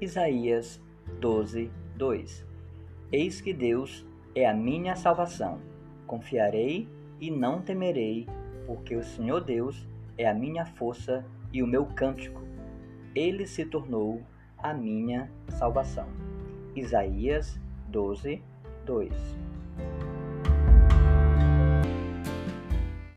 Isaías 12, 2 Eis que Deus é a minha salvação. Confiarei e não temerei, porque o Senhor Deus é a minha força e o meu cântico. Ele se tornou a minha salvação. Isaías 12, 2